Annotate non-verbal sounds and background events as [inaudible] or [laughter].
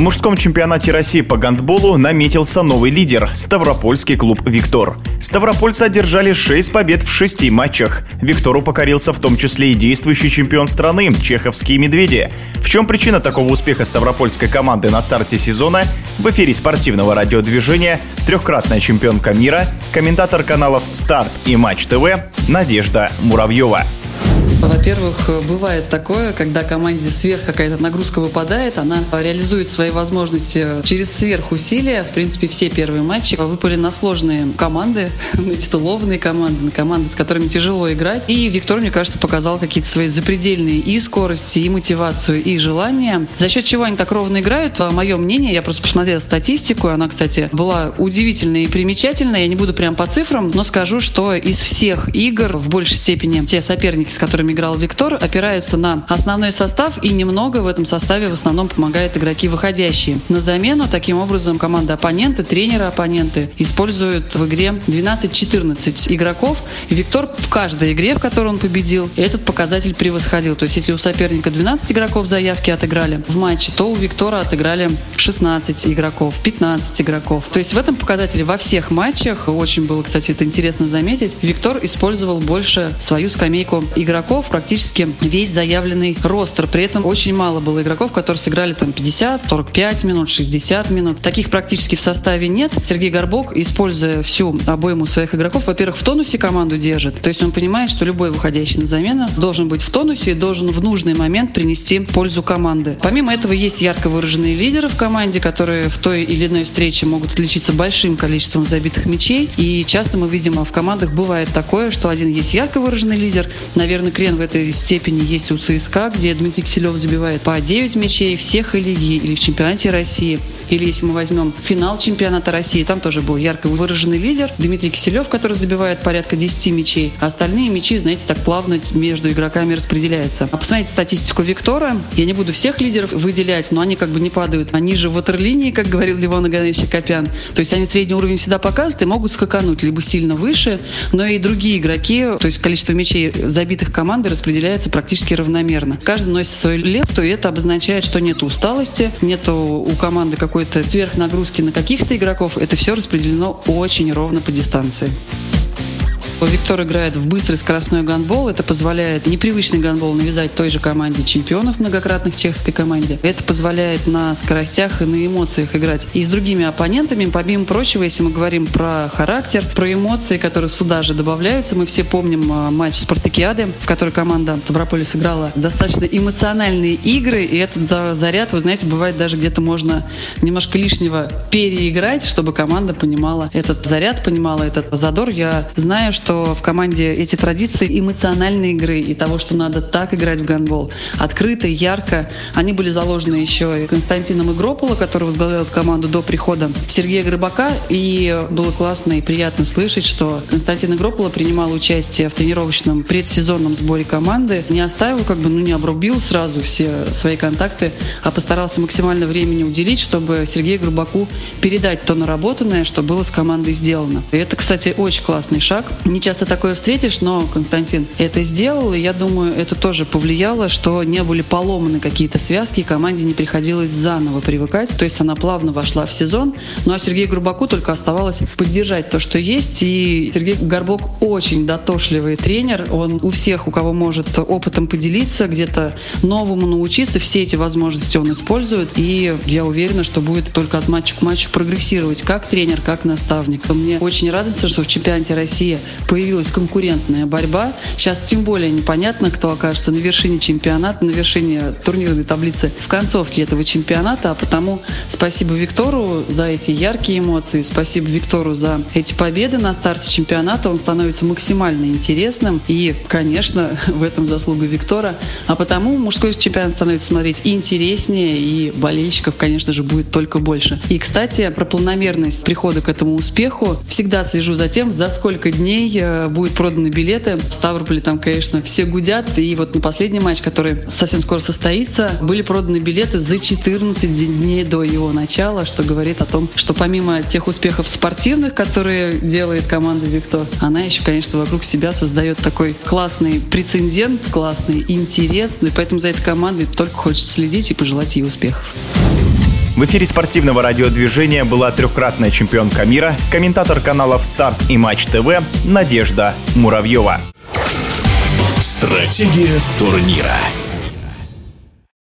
В мужском чемпионате России по гандболу наметился новый лидер – Ставропольский клуб «Виктор». Ставропольцы одержали 6 побед в 6 матчах. Виктору покорился в том числе и действующий чемпион страны – чеховские «Медведи». В чем причина такого успеха ставропольской команды на старте сезона? В эфире спортивного радиодвижения трехкратная чемпионка мира, комментатор каналов «Старт» и «Матч ТВ» Надежда Муравьева. Во-первых, бывает такое, когда команде сверх какая-то нагрузка выпадает, она реализует свои возможности через сверхусилия. В принципе, все первые матчи выпали на сложные команды, [laughs] на титулованные команды, на команды, с которыми тяжело играть. И Виктор, мне кажется, показал какие-то свои запредельные и скорости, и мотивацию, и желания. За счет чего они так ровно играют, мое мнение, я просто посмотрела статистику, она, кстати, была удивительная и примечательная. Я не буду прям по цифрам, но скажу, что из всех игр в большей степени те соперники, с которыми которыми играл Виктор, опираются на основной состав и немного в этом составе в основном помогают игроки выходящие. На замену таким образом команда оппоненты, тренеры оппоненты используют в игре 12-14 игроков. И Виктор в каждой игре, в которой он победил, этот показатель превосходил. То есть если у соперника 12 игроков заявки отыграли в матче, то у Виктора отыграли 16 игроков, 15 игроков. То есть в этом показателе во всех матчах, очень было, кстати, это интересно заметить, Виктор использовал больше свою скамейку игроков, игроков практически весь заявленный ростер. При этом очень мало было игроков, которые сыграли там 50, 45 минут, 60 минут. Таких практически в составе нет. Сергей Горбок, используя всю обойму своих игроков, во-первых, в тонусе команду держит. То есть он понимает, что любой выходящий на замену должен быть в тонусе и должен в нужный момент принести пользу команды. Помимо этого есть ярко выраженные лидеры в команде, которые в той или иной встрече могут отличиться большим количеством забитых мячей. И часто мы видим, а в командах бывает такое, что один есть ярко выраженный лидер, наверное, Крен в этой степени есть у ЦСКА, где Дмитрий Киселев забивает по 9 мячей всех и лиги или в чемпионате России. Или если мы возьмем финал чемпионата России, там тоже был ярко выраженный лидер Дмитрий Киселев, который забивает порядка 10 мячей. А остальные мячи, знаете, так плавно между игроками распределяются. А посмотрите статистику Виктора. Я не буду всех лидеров выделять, но они как бы не падают. Они же в ватерлинии, как говорил Левон Аганович Копян. То есть они средний уровень всегда показывают и могут скакануть либо сильно выше, но и другие игроки, то есть количество мячей забитых команды распределяется практически равномерно. Каждый носит свою лепту, и это обозначает, что нет усталости, нет у команды какой-то сверхнагрузки на каких-то игроков. Это все распределено очень ровно по дистанции. Виктор играет в быстрый скоростной гандбол. Это позволяет непривычный гандбол навязать той же команде чемпионов, многократных чешской команде. Это позволяет на скоростях и на эмоциях играть и с другими оппонентами. Помимо прочего, если мы говорим про характер, про эмоции, которые сюда же добавляются, мы все помним а, матч Спартакиады, в которой команда Ставрополя сыграла достаточно эмоциональные игры, и этот заряд, вы знаете, бывает даже где-то можно немножко лишнего переиграть, чтобы команда понимала этот заряд, понимала этот задор. Я знаю, что что в команде эти традиции эмоциональной игры и того, что надо так играть в гандбол, открыто, ярко, они были заложены еще и Константином Игропола, который возглавлял команду до прихода Сергея Грыбака. И было классно и приятно слышать, что Константин Игропола принимал участие в тренировочном предсезонном сборе команды, не оставил, как бы, ну, не обрубил сразу все свои контакты, а постарался максимально времени уделить, чтобы Сергею Грыбаку передать то наработанное, что было с командой сделано. И это, кстати, очень классный шаг. Не часто такое встретишь, но Константин это сделал, и я думаю, это тоже повлияло, что не были поломаны какие-то связки, и команде не приходилось заново привыкать. То есть она плавно вошла в сезон. Ну а Сергею Грубаку только оставалось поддержать то, что есть. И Сергей Горбок очень дотошливый тренер. Он у всех, у кого может опытом поделиться, где-то новому научиться, все эти возможности он использует. И я уверена, что будет только от матча к матчу прогрессировать как тренер, как наставник. Мне очень радостно, что в чемпионате России появилась конкурентная борьба. Сейчас тем более непонятно, кто окажется на вершине чемпионата, на вершине турнирной таблицы в концовке этого чемпионата. А потому спасибо Виктору за эти яркие эмоции, спасибо Виктору за эти победы на старте чемпионата. Он становится максимально интересным. И, конечно, [laughs] в этом заслуга Виктора. А потому мужской чемпионат становится смотреть и интереснее, и болельщиков, конечно же, будет только больше. И, кстати, про планомерность прихода к этому успеху. Всегда слежу за тем, за сколько дней э, будут проданы билеты. В Ставрополе там, конечно, все гудят. И вот на последний матч, который совсем скоро состоится, были проданы билеты за 14 дней до его начала, что говорит о том, что помимо тех успехов спортивных, которые делает команда «Виктор», она еще, конечно, вокруг себя создает такой классный прецедент, классный интерес. И поэтому за этой командой только хочется следить и пожелать ей успехов. В эфире спортивного радиодвижения была трехкратная чемпионка мира, комментатор каналов «Старт» и «Матч ТВ» Надежда Муравьева. Стратегия турнира.